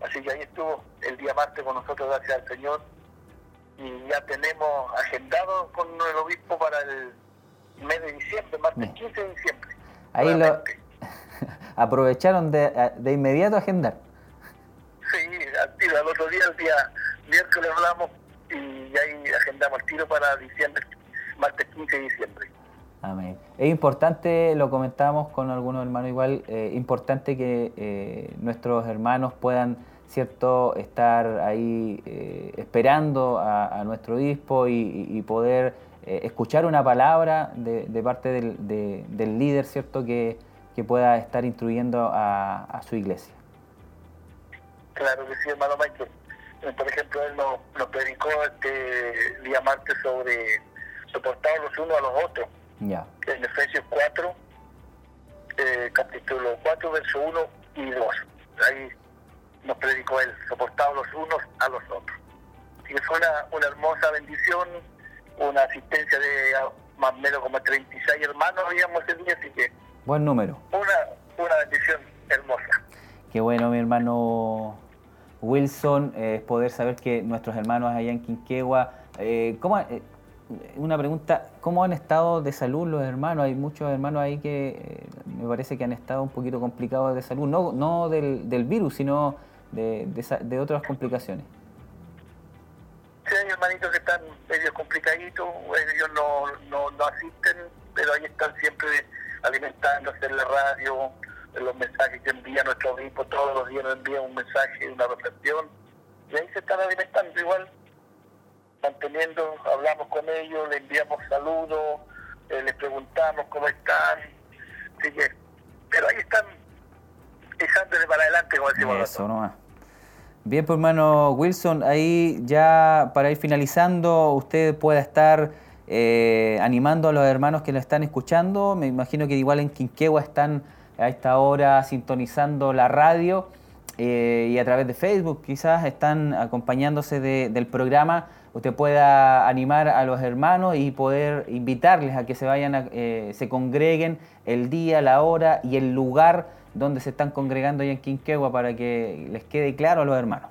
Así que ahí estuvo el día martes con nosotros, gracias al Señor y ya tenemos agendado con el obispo para el mes de diciembre, martes 15 de diciembre. Ahí lo aprovecharon de, de inmediato agendar. Sí, al tiro, al otro día, el día miércoles hablamos y ahí agendamos el tiro para diciembre, martes 15 de diciembre. Amén. Es importante, lo comentábamos con algunos hermanos igual, eh, importante que eh, nuestros hermanos puedan ¿cierto? Estar ahí eh, esperando a, nuestro obispo y, poder eh, escuchar una palabra de, parte del, líder, ¿cierto? Que, pueda estar instruyendo a, su iglesia. Claro que sí, hermano Michael. Eh, por ejemplo, él nos, predicó este día martes sobre soportar los unos a los otros. Ya. En Efesios 4, capítulo 4, verso 1 y 2. Ahí nos predicó él, soportados los unos a los otros. Y fue una, hermosa bendición, una asistencia de más o menos como 36 hermanos habíamos ese día, así que... Buen número. Una, una bendición hermosa. Qué bueno, mi hermano Wilson, eh, poder saber que nuestros hermanos allá en Quinquegua, eh, ¿cómo, eh, una pregunta, ¿cómo han estado de salud los hermanos? Hay muchos hermanos ahí que me parece que han estado un poquito complicados de salud, no, no del, del virus, sino de, de, otras complicaciones. Sí, hay hermanitos que están medio complicaditos, ellos no, no, no asisten, pero ahí están siempre alimentándose en la radio, los mensajes que envía nuestro obispo, todos los días nos envía un mensaje, una reflexión, y ahí se están alimentando igual, manteniendo, hablamos con ellos, les enviamos saludos, eh, les preguntamos cómo están, pero ahí están echándole para adelante, como decimos Eso nomás. Bien, pues hermano Wilson, ahí ya para ir finalizando, usted pueda estar eh, animando a los hermanos que lo están escuchando. Me imagino que igual en Quinquegua están a esta hora sintonizando la radio eh, y a través de Facebook quizás están acompañándose del programa. Usted pueda animar a los hermanos y poder invitarles a que se vayan, eh, se congreguen el día, la hora y el lugar donde se están congregando ahí en Quinquegua para que les quede claro a los hermanos.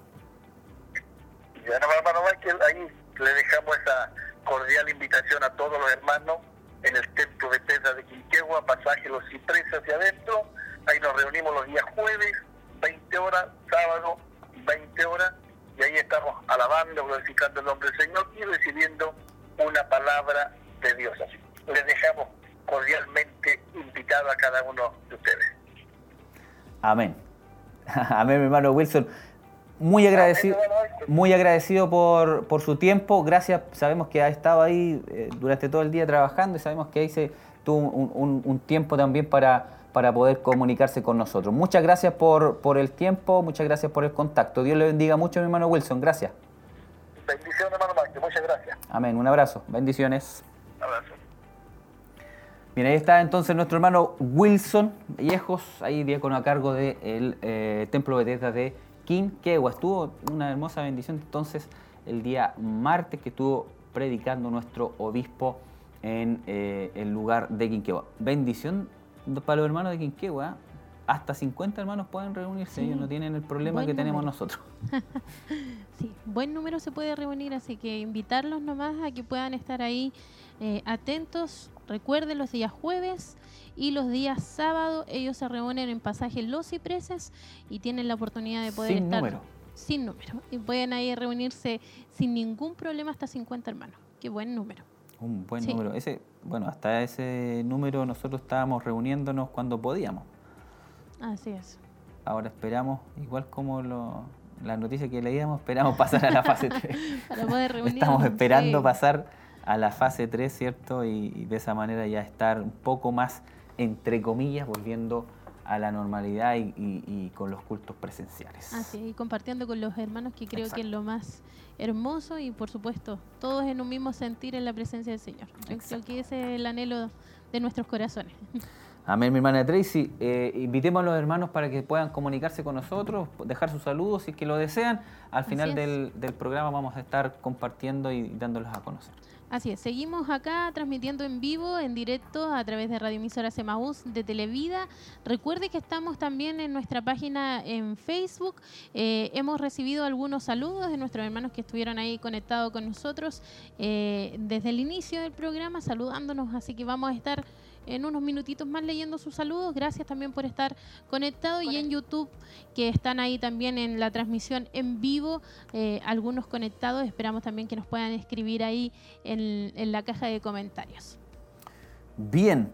Ya no, hermano Michael, ahí le dejamos esa cordial invitación a todos los hermanos en el templo de Pedra de Quinquegua, pasaje Los Cipreses hacia adentro. Ahí nos reunimos los días jueves, 20 horas, sábado, 20 horas, y ahí estamos alabando, glorificando el nombre del Señor y recibiendo una palabra de Dios. Así les dejamos cordialmente invitado a cada uno de ustedes. Amén. Amén, mi hermano Wilson. Muy agradecido, muy agradecido por, por, su tiempo. Gracias. Sabemos que ha estado ahí eh, durante todo el día trabajando y sabemos que ahí se tuvo un, tiempo también para, para poder comunicarse con nosotros. Muchas gracias por, por el tiempo, muchas gracias por el contacto. Dios le bendiga mucho, mi hermano Wilson. Gracias. Bendiciones, hermano Mike. Muchas gracias. Amén. Un abrazo. Bendiciones. Un abrazo. Bien, ahí está entonces nuestro hermano Wilson Viejos, ahí diácono a cargo del eh, Templo Bethesda de Quinquegua. Estuvo una hermosa bendición entonces el día martes que estuvo predicando nuestro obispo en eh, el lugar de Quinquegua. Bendición para los hermanos de Quinquegua. Hasta 50 hermanos pueden reunirse, ellos no tienen el problema que tenemos nosotros. sí, buen número se puede reunir, así que invitarlos nomás a que puedan estar ahí eh, atentos Recuerden los días jueves y los días sábado ellos se reúnen en pasaje Los Cipreses y tienen la oportunidad de poder sin estar número. sin número y pueden ahí reunirse sin ningún problema hasta 50 hermanos. Qué buen número. Un buen número. Ese, bueno, hasta ese número nosotros estábamos reuniéndonos cuando podíamos. Así es. Ahora esperamos, igual como lo, las noticias que leíamos, esperamos pasar a la fase 3. Para poder reunirnos. Estamos esperando pasar a la fase 3, ¿cierto? Y, de esa manera ya estar un poco más, entre comillas, volviendo a la normalidad y, con los cultos presenciales. Así, y compartiendo con los hermanos que creo que es lo más hermoso y por supuesto todos en un mismo sentir en la presencia del Señor. creo que ese es el anhelo de nuestros corazones. Amén, mi hermana Tracy. Eh, invitemos a los hermanos para que puedan comunicarse con nosotros, dejar sus saludos si es que lo desean. Al final del, del, programa vamos a estar compartiendo y dándolos a conocer. Así es, seguimos acá transmitiendo en vivo, en directo, a través de Radio Emisora Semaús de Televida. Recuerde que estamos también en nuestra página en Facebook. Eh, hemos recibido algunos saludos de nuestros hermanos que estuvieron ahí conectados con nosotros eh, desde el inicio del programa, saludándonos, así que vamos a estar en unos minutitos más leyendo sus saludos. Gracias también por estar conectado y en YouTube, que están ahí también en la transmisión en vivo, eh, algunos conectados. Esperamos también que nos puedan escribir ahí en, la caja de comentarios. Bien.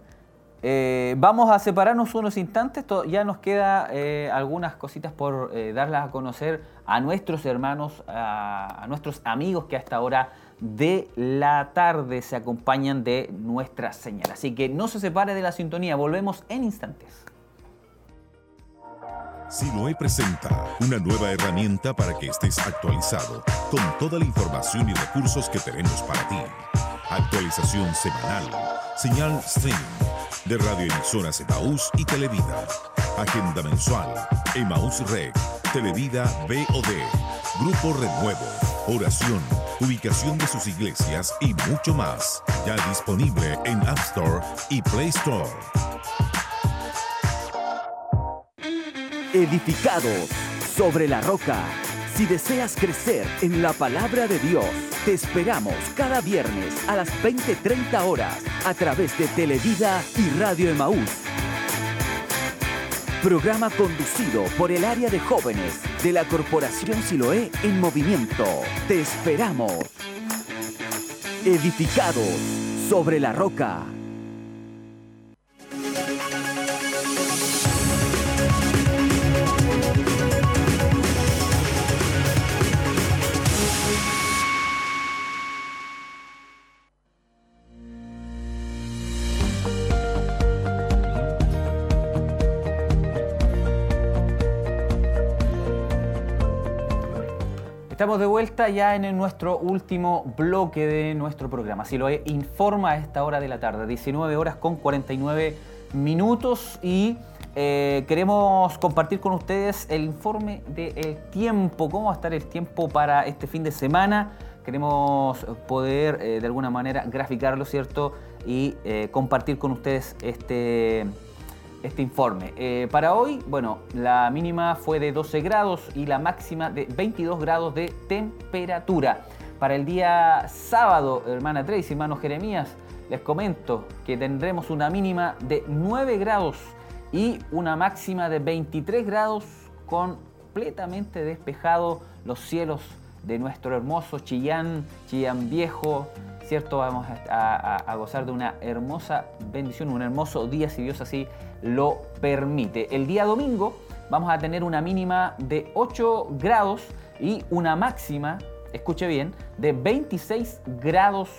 Eh, vamos a separarnos unos instantes, ya nos queda eh, algunas cositas por darlas a conocer a nuestros hermanos, a, a nuestros amigos que hasta ahora de la tarde se acompañan de nuestra señal. Así que no se separe de la sintonía, volvemos en instantes. Siloe presenta una nueva herramienta para que estés actualizado con toda la información y recursos que tenemos para ti. Actualización semanal, señal streaming de radioemisoras Emaús y Televida. Agenda mensual, Emaús Rec, Televida BOD, Grupo Renuevo, Oración ubicación de sus iglesias y mucho más. Ya disponible en App Store y Play Store. Edificados sobre la roca. Si deseas crecer en la palabra de Dios, te esperamos cada viernes a las 20:30 horas a través de Televida y Radio Emaús. Programa conducido por el área de jóvenes de la Corporación Siloé en movimiento. Te esperamos. Edificados sobre la roca. De vuelta ya en nuestro último bloque de nuestro programa. Si lo informa a esta hora de la tarde, 19 horas con 49 minutos y eh, queremos compartir con ustedes el informe del tiempo, cómo va a estar el tiempo para este fin de semana. Queremos poder eh, de alguna manera graficarlo, ¿cierto? Y eh, compartir con ustedes este, este informe. Eh, para hoy, bueno, la mínima fue de 12 grados y la máxima de 22 grados de temperatura. Para el día sábado, hermana Tracy, hermano Jeremías, les comento que tendremos una mínima de 9 grados y una máxima de 23 grados completamente despejado los cielos de nuestro hermoso Chillán, Chillán Viejo, ¿cierto? Vamos a, gozar de una hermosa bendición, un hermoso día, si Dios así lo permite. El día domingo vamos a tener una mínima de 8 grados y una máxima, escuche bien, de 26 grados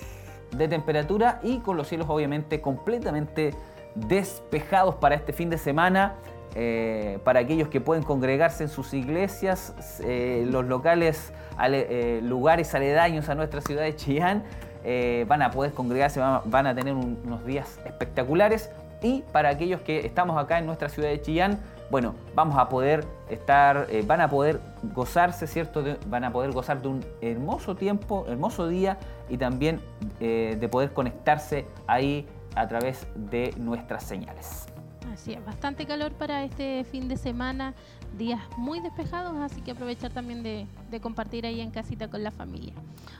de temperatura y con los cielos obviamente completamente despejados para este fin de semana. Eh, para aquellos que pueden congregarse en sus iglesias, eh, los locales, eh, lugares aledaños a nuestra ciudad de Chillán, van a poder congregarse, van, a tener unos días espectaculares. Y para aquellos que estamos acá en nuestra ciudad de Chillán, bueno, vamos a poder estar, van a poder gozarse, ¿cierto? van a poder gozar de un hermoso tiempo, hermoso día y también de poder conectarse ahí a través de nuestras señales. Así es, bastante calor para este fin de semana, días muy despejados, así que aprovechar también de, compartir ahí en casita con la familia.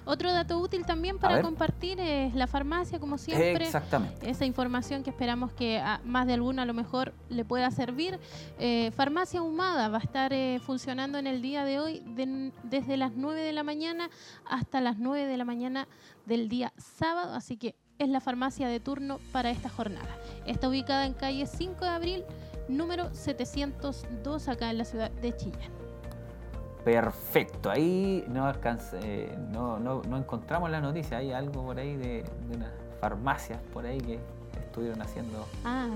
Otro dato útil también para compartir es la farmacia, como siempre. Exactamente. Esa información que esperamos que a más de alguna a lo mejor le pueda servir. Eh, farmacia Humada va a estar eh, funcionando en el día de hoy desde las 9 de la mañana hasta las 9 de la mañana del día sábado, así que es la farmacia de turno para esta jornada. Está ubicada en calle 5 de abril, número 702, acá en la ciudad de Chillán. Perfecto, ahí no, no, no, encontramos la noticia, hay algo por ahí de, unas farmacias por ahí que estuvieron haciendo ah,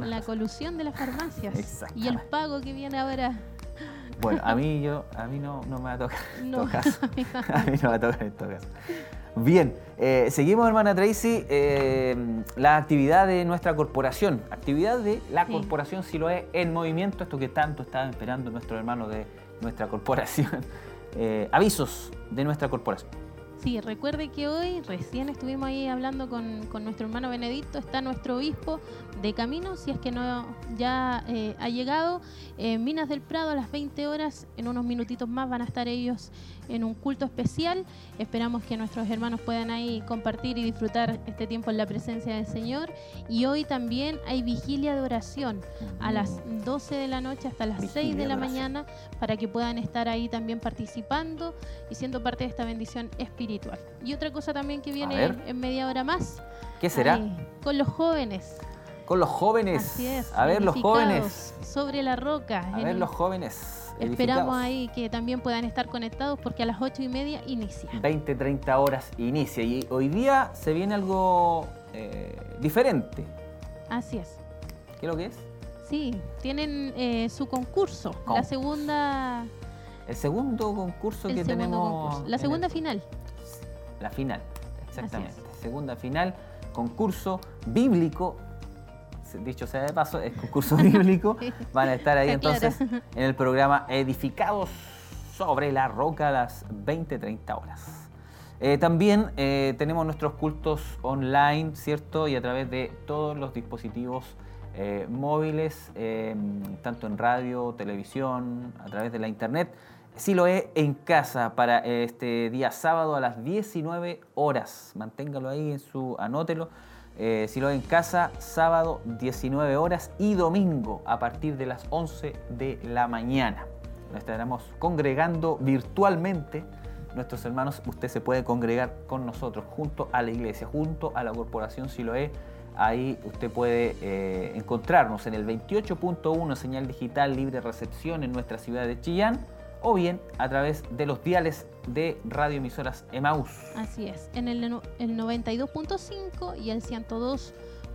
la colusión de las farmacias y el pago que viene ahora. Bueno, a mí yo, a mí no, no me va a tocar en todo caso. A mí no me va a tocar en todo caso. Bien, eh, seguimos, hermana Tracy, eh, la actividad de nuestra corporación, actividad de la corporación si lo es en movimiento, esto que tanto estaban esperando nuestros hermanos de nuestra corporación. Eh, avisos de nuestra corporación. Sí, recuerde que hoy recién estuvimos ahí hablando con, nuestro hermano Benedicto, está nuestro obispo de camino, si es que no ya eh, ha llegado, en Minas del Prado a las 20 horas, en unos minutitos más van a estar ellos en un culto especial. Esperamos que nuestros hermanos puedan ahí compartir y disfrutar este tiempo en la presencia del Señor. Y hoy también hay vigilia de oración a las 12 de la noche hasta las 6 de la mañana para que puedan estar ahí también participando y siendo parte de esta bendición espiritual. Y otra cosa también que viene en media hora más. ¿Qué será? con los jóvenes. Con los jóvenes. Así es. A ver, los jóvenes. Sobre la roca. A ver, los jóvenes. Esperamos ahí que también puedan estar conectados porque a las ocho y media inicia. 20, 30 horas inicia. Y hoy día se viene algo eh, diferente. Así es. ¿Qué es lo que es? Sí, tienen eh, su concurso. La segunda. El segundo concurso que tenemos. La segunda final. La final, exactamente. Segunda final, concurso bíblico dicho sea de paso, es concurso bíblico. Van a estar ahí entonces en el programa Edificados sobre la Roca a las 20-30 horas. Eh, también eh, tenemos nuestros cultos online, ¿cierto? Y a través de todos los dispositivos eh, móviles, tanto en radio, televisión, a través de la internet. Sí lo es en casa para este día sábado a las 19 horas. Manténgalo ahí en su, anótelo eh, si lo en casa, sábado 19 horas y domingo a partir de las 11 de la mañana. Nos estaremos congregando virtualmente. Nuestros hermanos, usted se puede congregar con nosotros junto a la iglesia, junto a la corporación Siloé. Ahí usted puede eh, encontrarnos en el 28.1 señal digital libre recepción en nuestra ciudad de Chillán o bien a través de los diales de radioemisoras Emaús. Así es, en el, el 92.5 y el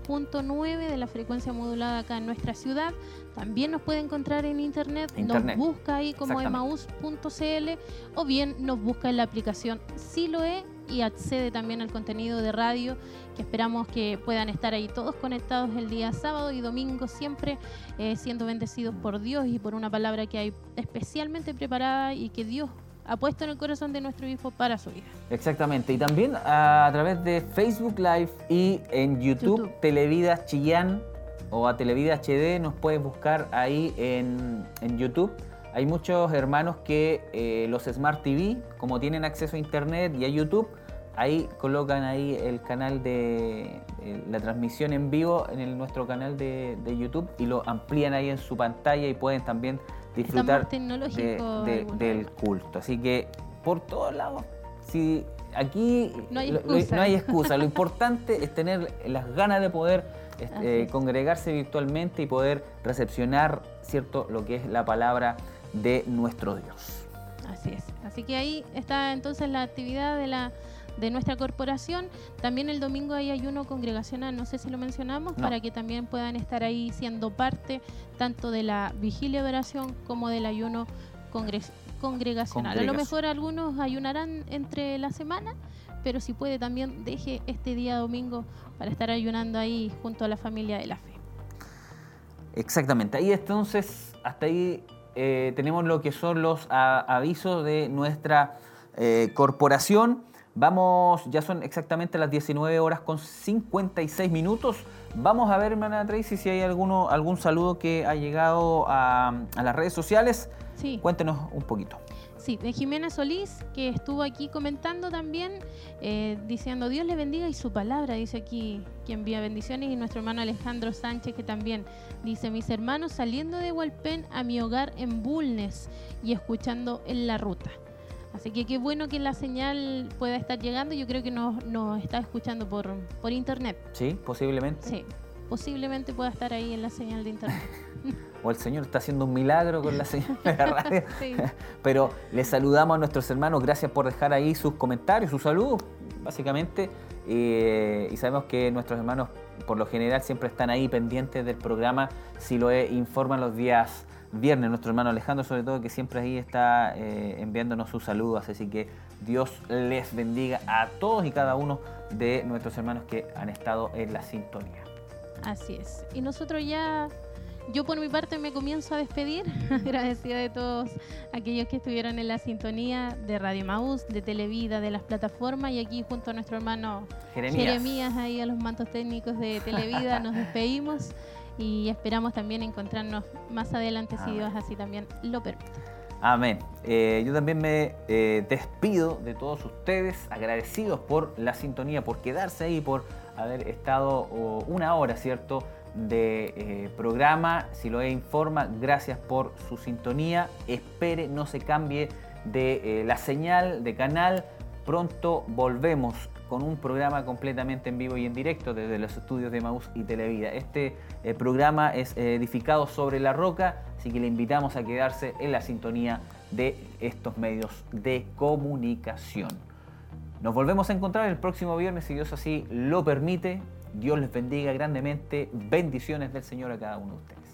102.9 de la frecuencia modulada acá en nuestra ciudad. También nos puede encontrar en internet, nos busca ahí como emaús.cl o bien nos busca en la aplicación Siloe y accede también al contenido de radio que esperamos que puedan estar ahí todos conectados el día sábado y domingo siempre eh, siendo bendecidos por Dios y por una palabra que hay especialmente preparada y que Dios ha puesto en el corazón de nuestro hijo para su vida. Exactamente, y también a, través de Facebook Live y en YouTube, Televida Chillán o a Televida HD nos puedes buscar ahí en, YouTube. Hay muchos hermanos que eh, los Smart TV, como tienen acceso a Internet y a YouTube, ahí colocan ahí el canal de la transmisión en vivo en nuestro canal de, YouTube y lo amplían ahí en su pantalla y pueden también disfrutar del culto. Así que por todos lados, si aquí no hay excusa, lo, importante es tener las ganas de poder este, congregarse virtualmente y poder recepcionar cierto lo que es la palabra de nuestro Dios. Así es. Así que ahí está entonces la actividad de la de nuestra corporación. También el domingo hay ayuno congregacional, no sé si lo mencionamos, para que también puedan estar ahí siendo parte tanto de la vigilia de oración como del ayuno congregacional. A lo mejor algunos ayunarán entre la semana, pero si puede también deje este día domingo para estar ayunando ahí junto a la familia de la fe. Exactamente, ahí entonces, hasta ahí eh, tenemos lo que son los avisos de nuestra eh, corporación. Vamos, ya son exactamente las 19 horas con 56 minutos. Vamos a ver, hermana Tracy, si hay alguno, algún saludo que ha llegado a, las redes sociales. Sí. Cuéntenos un poquito. Sí, de Jimena Solís, que estuvo aquí comentando también, eh, diciendo Dios le bendiga y su palabra, dice aquí que envía bendiciones, y nuestro hermano Alejandro Sánchez, que también dice, mis hermanos saliendo de Hualpén a mi hogar en Bulnes y escuchando en la ruta. Así que qué bueno que la señal pueda estar llegando. Yo creo que nos, nos está escuchando por, por internet. Sí, posiblemente. Sí, posiblemente pueda estar ahí en la señal de internet. o el Señor está haciendo un milagro con la señal de la radio. Pero les saludamos a nuestros hermanos. Gracias por dejar ahí sus comentarios, sus saludos, básicamente. Eh, y sabemos que nuestros hermanos por lo general siempre están ahí pendientes del programa. Si lo informan los días viernes, nuestro hermano Alejandro, sobre todo, que siempre ahí está eh, enviándonos sus saludos. Así que Dios les bendiga a todos y cada uno de nuestros hermanos que han estado en la sintonía. Así es. Y nosotros ya yo por mi parte me comienzo a despedir, agradecida de todos aquellos que estuvieron en la sintonía de Radio Maús, de Televida, de las plataformas y aquí junto a nuestro hermano Jeremías, ahí a los mantos técnicos de Televida nos despedimos y esperamos también encontrarnos más adelante si Dios así también lo permite. Amén. Eh, yo también me eh, despido de todos ustedes, agradecidos por la sintonía, por quedarse ahí, por haber estado una hora, ¿cierto? de eh, programa. Si lo informa, gracias por su sintonía. Espere, no se cambie de eh, la señal, de canal. Pronto volvemos con un programa completamente en vivo y en directo desde los estudios de Maús y Televida. Este eh, programa es edificado sobre la roca, así que le invitamos a quedarse en la sintonía de estos medios de comunicación. Nos volvemos a encontrar el próximo viernes, si Dios así lo permite. Dios les bendiga grandemente. Bendiciones del Señor a cada uno de ustedes.